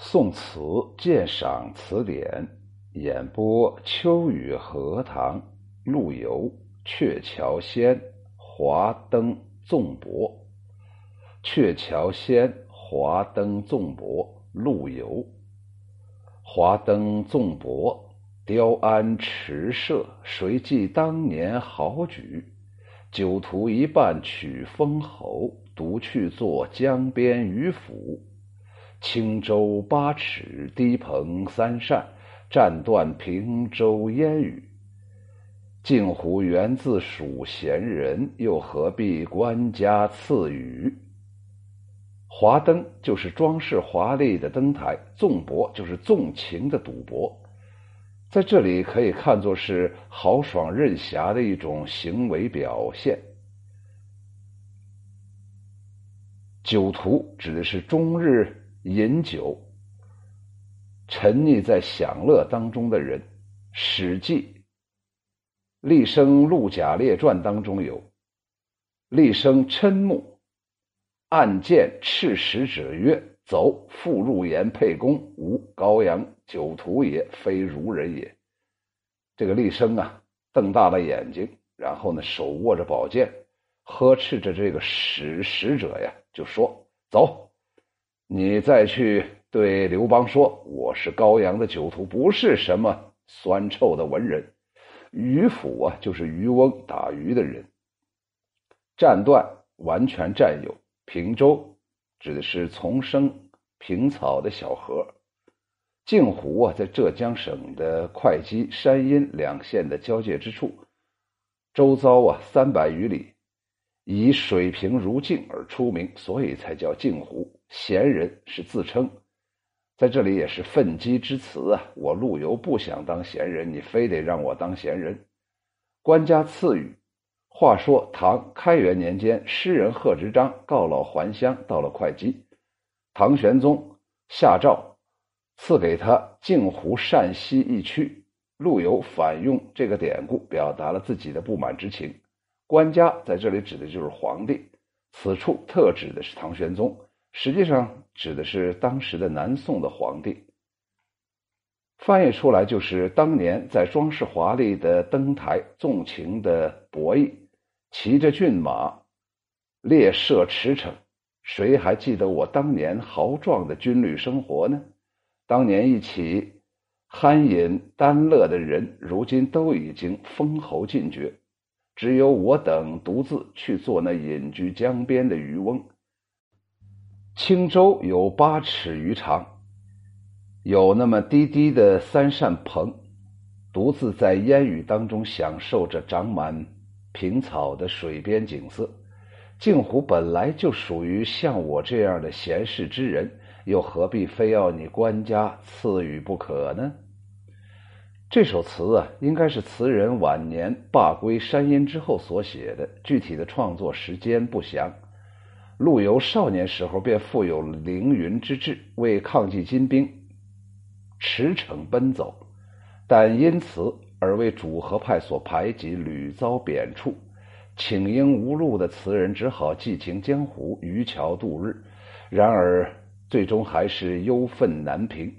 宋词鉴赏词典演播：秋雨荷塘陆游《鹊桥仙·华灯纵博》。鹊桥仙，华灯纵博，陆游。华灯纵博，雕鞍驰射，谁记当年豪举？酒徒一半取封侯，独去作江边渔夫。轻舟八尺，低篷三扇，战断平洲烟雨。镜湖原自属闲人，又何必官家赐予？华灯就是装饰华丽的灯台，纵博就是纵情的赌博，在这里可以看作是豪爽任侠的一种行为表现。酒徒指的是终日。饮酒、沉溺在享乐当中的人，《史记·厉声陆贾列传》当中有：“厉声嗔目，暗见赤使者曰：‘走，复入言沛公，吾高阳酒徒也，非如人也。’”这个厉声啊，瞪大了眼睛，然后呢，手握着宝剑，呵斥着这个使使者呀，就说：“走。”你再去对刘邦说：“我是高阳的酒徒，不是什么酸臭的文人。渔府啊，就是渔翁打鱼的人。占断完全占有。平洲指的是丛生平草的小河。镜湖啊，在浙江省的会稽、山阴两县的交界之处，周遭啊三百余里，以水平如镜而出名，所以才叫镜湖。”闲人是自称，在这里也是愤激之词啊！我陆游不想当闲人，你非得让我当闲人。官家赐予。话说唐开元年间，诗人贺知章告老还乡，到了会稽，唐玄宗下诏赐给他镜湖善溪一区。陆游反用这个典故，表达了自己的不满之情。官家在这里指的就是皇帝，此处特指的是唐玄宗。实际上指的是当时的南宋的皇帝，翻译出来就是当年在装饰华丽的登台纵情的博弈，骑着骏马，猎射驰骋。谁还记得我当年豪壮的军旅生活呢？当年一起酣饮丹乐的人，如今都已经封侯进爵，只有我等独自去做那隐居江边的渔翁。青州有八尺余长，有那么低低的三扇棚，独自在烟雨当中享受着长满平草的水边景色。镜湖本来就属于像我这样的闲适之人，又何必非要你官家赐予不可呢？这首词啊，应该是词人晚年罢归山阴之后所写的，具体的创作时间不详。陆游少年时候便富有凌云之志，为抗击金兵，驰骋奔走，但因此而为主和派所排挤，屡遭贬黜。请缨无路的词人只好寄情江湖，渔樵度日。然而最终还是忧愤难平。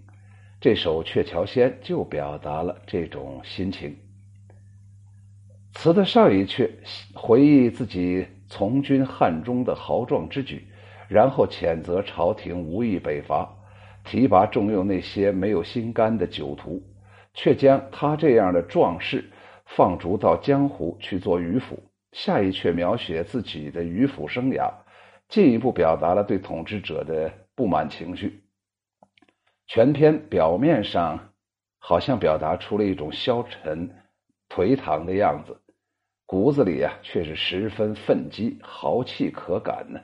这首《鹊桥仙》就表达了这种心情。词的上一阙回忆自己。从军汉中的豪壮之举，然后谴责朝廷无意北伐，提拔重用那些没有心肝的酒徒，却将他这样的壮士放逐到江湖去做渔夫。下一阙描写自己的渔夫生涯，进一步表达了对统治者的不满情绪。全篇表面上好像表达出了一种消沉、颓唐的样子。骨子里啊，却是十分愤激，豪气可感呢。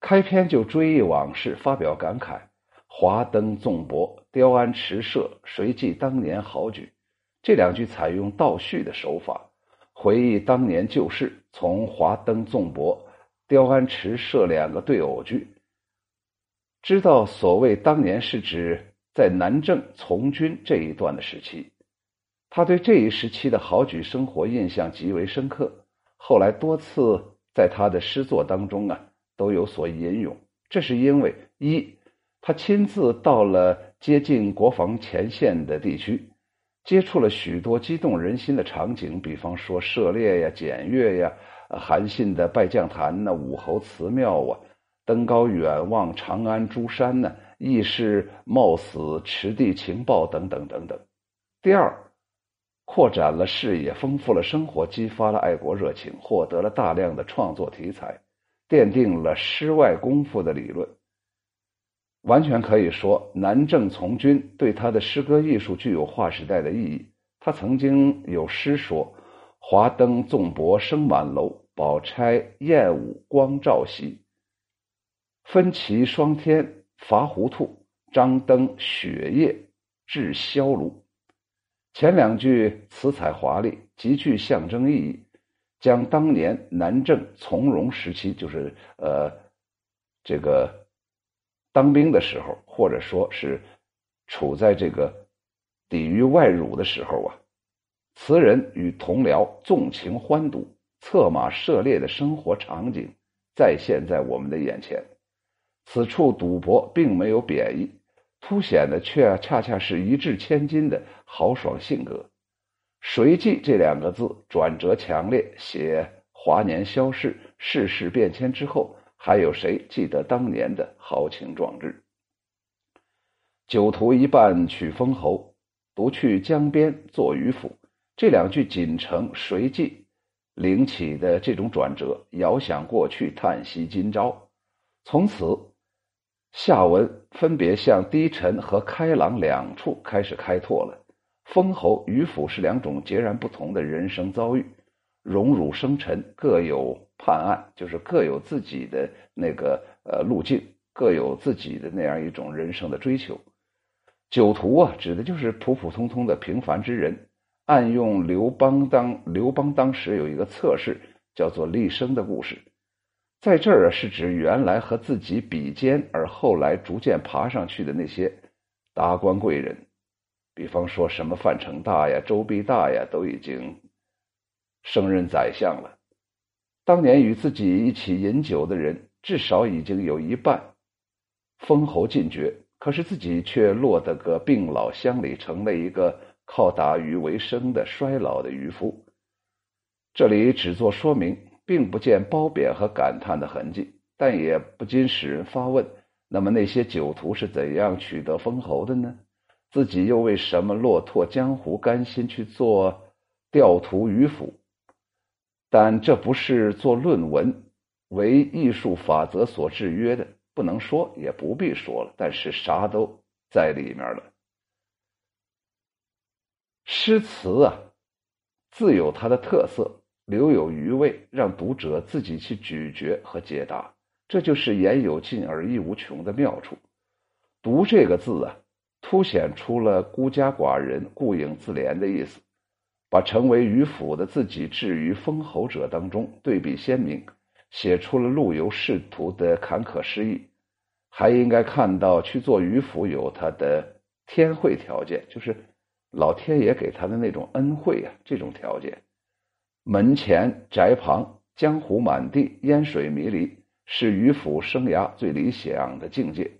开篇就追忆往事，发表感慨：“华灯纵博，雕鞍驰射，谁记当年好举？”这两句采用倒叙的手法，回忆当年旧事。从“华灯纵博，雕鞍驰射”两个对偶句，知道所谓当年是指在南郑从军这一段的时期。他对这一时期的豪举生活印象极为深刻，后来多次在他的诗作当中啊都有所引用。这是因为一他亲自到了接近国防前线的地区，接触了许多激动人心的场景，比方说射猎呀、检阅呀、韩信的拜将坛呐、武侯祠庙啊、登高远望长安诸山呢、义士冒死持地情报等等等等。第二，扩展了视野，丰富了生活，激发了爱国热情，获得了大量的创作题材，奠定了诗外功夫的理论。完全可以说，南郑从军对他的诗歌艺术具有划时代的意义。他曾经有诗说：“华灯纵博生满楼，宝钗燕舞光照席。分旗双天伐糊涂，张灯雪夜致萧庐。”前两句词采华丽，极具象征意义，将当年南郑从容时期，就是呃，这个。当兵的时候，或者说是处在这个抵御外辱的时候啊，词人与同僚纵情欢赌、策马射猎的生活场景再现在我们的眼前。此处赌博并没有贬义，凸显的却恰恰是一掷千金的豪爽性格。谁记这两个字转折强烈，写华年消逝、世事变迁之后。还有谁记得当年的豪情壮志？酒徒一半取封侯，独去江边做渔夫。这两句锦城随记灵起的这种转折，遥想过去，叹息今朝。从此，下文分别向低沉和开朗两处开始开拓了。封侯、渔夫是两种截然不同的人生遭遇。荣辱生沉，各有判案，就是各有自己的那个呃路径，各有自己的那样一种人生的追求。酒徒啊，指的就是普普通通的平凡之人。暗用刘邦当刘邦当时有一个测试，叫做立生的故事，在这儿，是指原来和自己比肩，而后来逐渐爬上去的那些达官贵人，比方说什么范成大呀、周必大呀，都已经。升任宰相了。当年与自己一起饮酒的人，至少已经有一半封侯进爵，可是自己却落得个病老乡里，成了一个靠打鱼为生的衰老的渔夫。这里只做说明，并不见褒贬和感叹的痕迹，但也不禁使人发问：那么那些酒徒是怎样取得封侯的呢？自己又为什么落拓江湖，甘心去做钓徒渔夫？但这不是做论文，为艺术法则所制约的，不能说，也不必说了。但是啥都在里面了。诗词啊，自有它的特色，留有余味，让读者自己去咀嚼和解答。这就是言有尽而意无穷的妙处。读这个字啊，凸显出了孤家寡人、顾影自怜的意思。把成为渔夫的自己置于封侯者当中，对比鲜明，写出了陆游仕途的坎坷失意。还应该看到去做渔夫有他的天惠条件，就是老天爷给他的那种恩惠啊，这种条件。门前宅旁，江湖满地，烟水迷离，是渔夫生涯最理想的境界。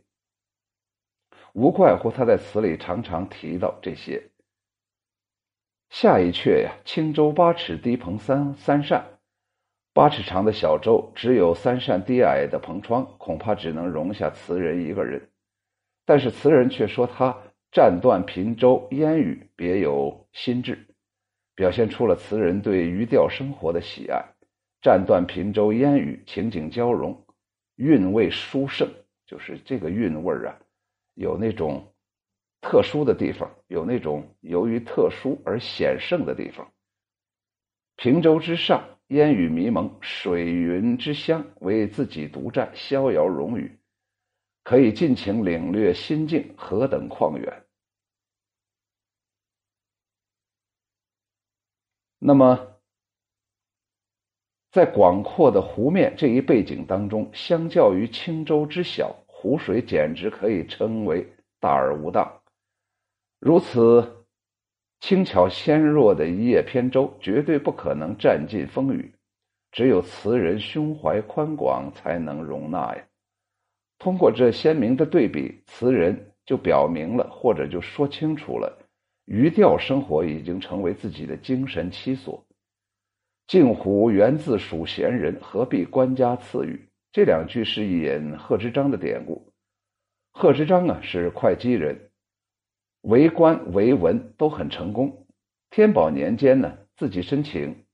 无怪乎他在词里常常提到这些。下一阙呀，轻舟八尺，低棚三三扇。八尺长的小舟，只有三扇低矮的篷窗，恐怕只能容下词人一个人。但是词人却说他战断平洲烟雨，别有心志，表现出了词人对渔钓生活的喜爱。战断平洲烟雨，情景交融，韵味殊胜，就是这个韵味啊，有那种。特殊的地方有那种由于特殊而显胜的地方。平洲之上，烟雨迷蒙，水云之乡，为自己独占，逍遥荣誉，可以尽情领略心境何等旷远。那么，在广阔的湖面这一背景当中，相较于轻舟之小，湖水简直可以称为大而无当。如此轻巧纤弱的一叶扁舟，绝对不可能占尽风雨。只有词人胸怀宽广，才能容纳呀。通过这鲜明的对比，词人就表明了，或者就说清楚了，渔钓生活已经成为自己的精神栖所。镜湖源自属贤人，何必官家赐予？这两句是引贺知章的典故。贺知章啊，是会稽人，为官为文都很成功。天宝年间呢，自己申请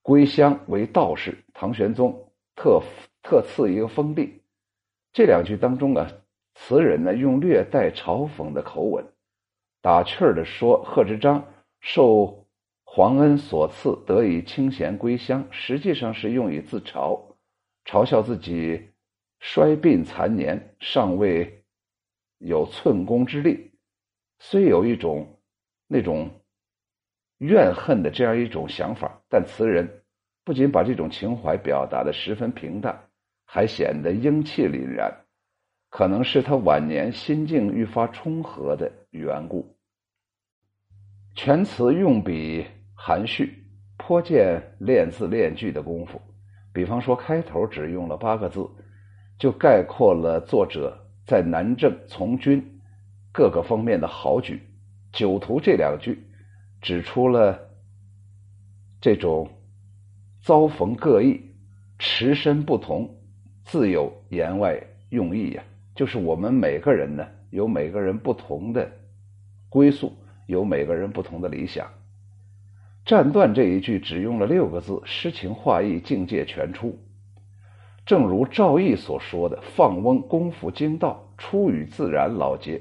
归乡为道士，唐玄宗特特赐一个封地。这两句当中啊，词人呢用略带嘲讽的口吻，打趣儿地说：“贺知章受皇恩所赐，得以清闲归乡，实际上是用以自嘲，嘲笑自己衰病残年，尚未有寸功之力。虽有一种那种怨恨的这样一种想法，但词人不仅把这种情怀表达的十分平淡。”还显得英气凛然，可能是他晚年心境愈发冲和的缘故。全词用笔含蓄，颇见练字练句的功夫。比方说，开头只用了八个字，就概括了作者在南郑从军各个方面的好举。酒徒这两句，指出了这种遭逢各异、持身不同。自有言外用意呀，就是我们每个人呢，有每个人不同的归宿，有每个人不同的理想。战断这一句只用了六个字，诗情画意，境界全出。正如赵翼所说的：“放翁功夫精到，出于自然老杰，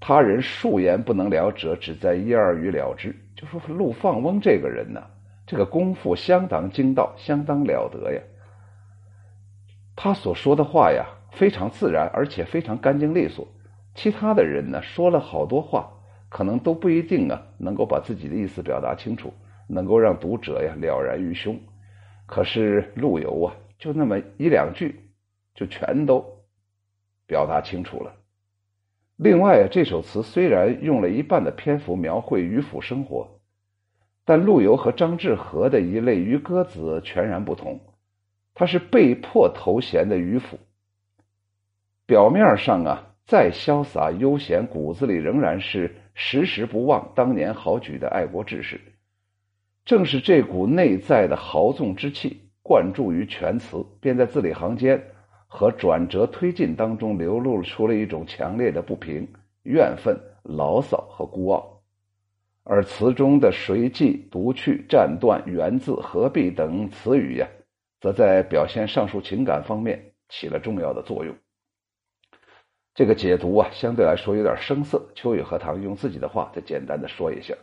他人数言不能了者，只在一二语了之。”就说陆放翁这个人呢，这个功夫相当精到，相当了得呀。他所说的话呀，非常自然，而且非常干净利索。其他的人呢，说了好多话，可能都不一定啊，能够把自己的意思表达清楚，能够让读者呀了然于胸。可是陆游啊，就那么一两句，就全都表达清楚了。另外啊，这首词虽然用了一半的篇幅描绘渔府生活，但陆游和张志和的一类渔歌子全然不同。他是被迫投降的渔夫，表面上啊再潇洒悠闲，骨子里仍然是时时不忘当年豪举的爱国志士。正是这股内在的豪纵之气灌注于全词，便在字里行间和转折推进当中流露出了一种强烈的不平、怨愤、牢骚和孤傲。而词中的随记、读去、战断、源自、何必等词语呀。则在表现上述情感方面起了重要的作用。这个解读啊，相对来说有点生涩。秋雨荷塘用自己的话再简单的说一下：“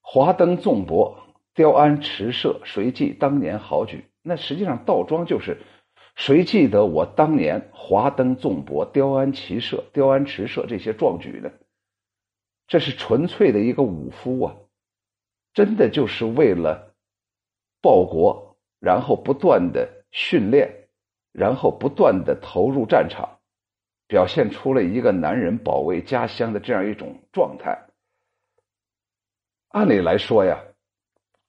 华灯纵博，雕鞍驰射，谁记当年豪举？”那实际上倒装就是“谁记得我当年华灯纵博、雕鞍骑射、雕鞍驰射这些壮举呢？”这是纯粹的一个武夫啊。真的就是为了报国，然后不断的训练，然后不断的投入战场，表现出了一个男人保卫家乡的这样一种状态。按理来说呀，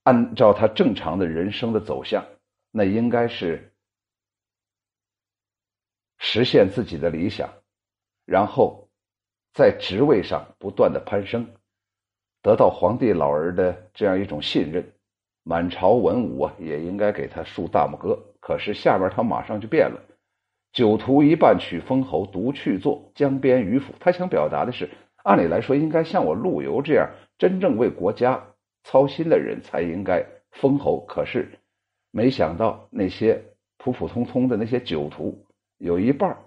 按照他正常的人生的走向，那应该是实现自己的理想，然后在职位上不断的攀升。得到皇帝老儿的这样一种信任，满朝文武啊也应该给他竖大拇哥。可是下边他马上就变了，酒徒一半取封侯，独去做江边渔夫。他想表达的是，按理来说应该像我陆游这样真正为国家操心的人才应该封侯。可是没想到那些普普通通的那些酒徒，有一半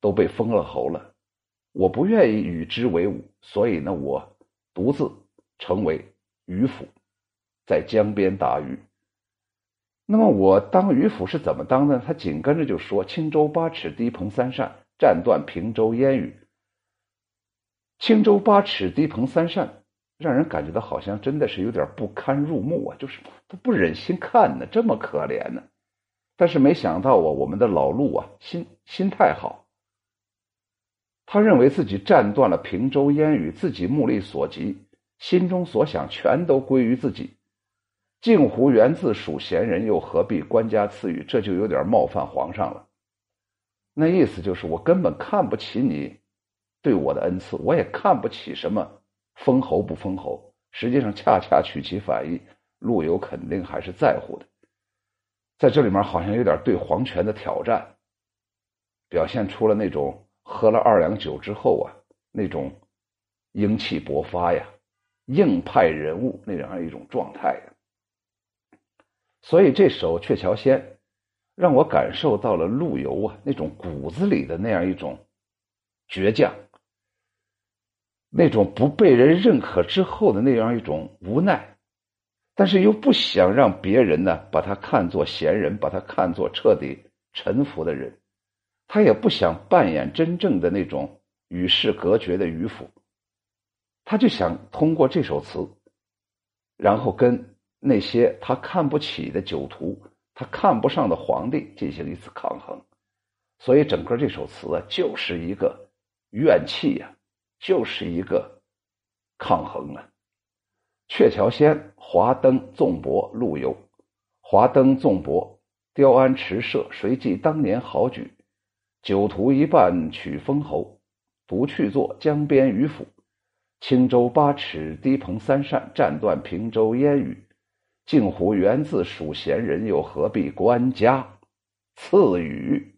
都被封了侯了。我不愿意与之为伍，所以呢，我。独自成为渔夫，在江边打鱼。那么我当渔夫是怎么当的？他紧跟着就说：“轻舟八尺，低篷三扇，战断平洲烟雨。”轻舟八尺，低篷三扇，让人感觉到好像真的是有点不堪入目啊，就是都不忍心看呢，这么可怜呢。但是没想到啊，我们的老陆啊，心心态好。他认为自己战断了平洲烟雨，自己目力所及，心中所想全都归于自己。镜湖源自属贤人，又何必官家赐予？这就有点冒犯皇上了。那意思就是我根本看不起你对我的恩赐，我也看不起什么封侯不封侯。实际上，恰恰取其反义，陆游肯定还是在乎的。在这里面，好像有点对皇权的挑战，表现出了那种喝了二两酒之后啊，那种英气勃发呀、硬派人物那样一种状态呀。所以这首《鹊桥仙》让我感受到了陆游啊那种骨子里的那样一种倔强。那种不被人认可之后的那样一种无奈，但是又不想让别人呢把他看作闲人，把他看作彻底臣服的人，他也不想扮演真正的那种与世隔绝的渔夫，他就想通过这首词，然后跟那些他看不起的酒徒，他看不上的皇帝进行一次抗衡，所以整个这首词啊，就是一个怨气呀。就是一个抗衡啊。鹊桥仙，华灯纵博，陆游。华灯纵博，雕鞍驰射，谁记当年豪举？酒徒一半取封侯，独去做江边渔夫。轻舟八尺，低篷三扇，战断平洲烟雨。镜湖源自属贤人，又何必官家赐予？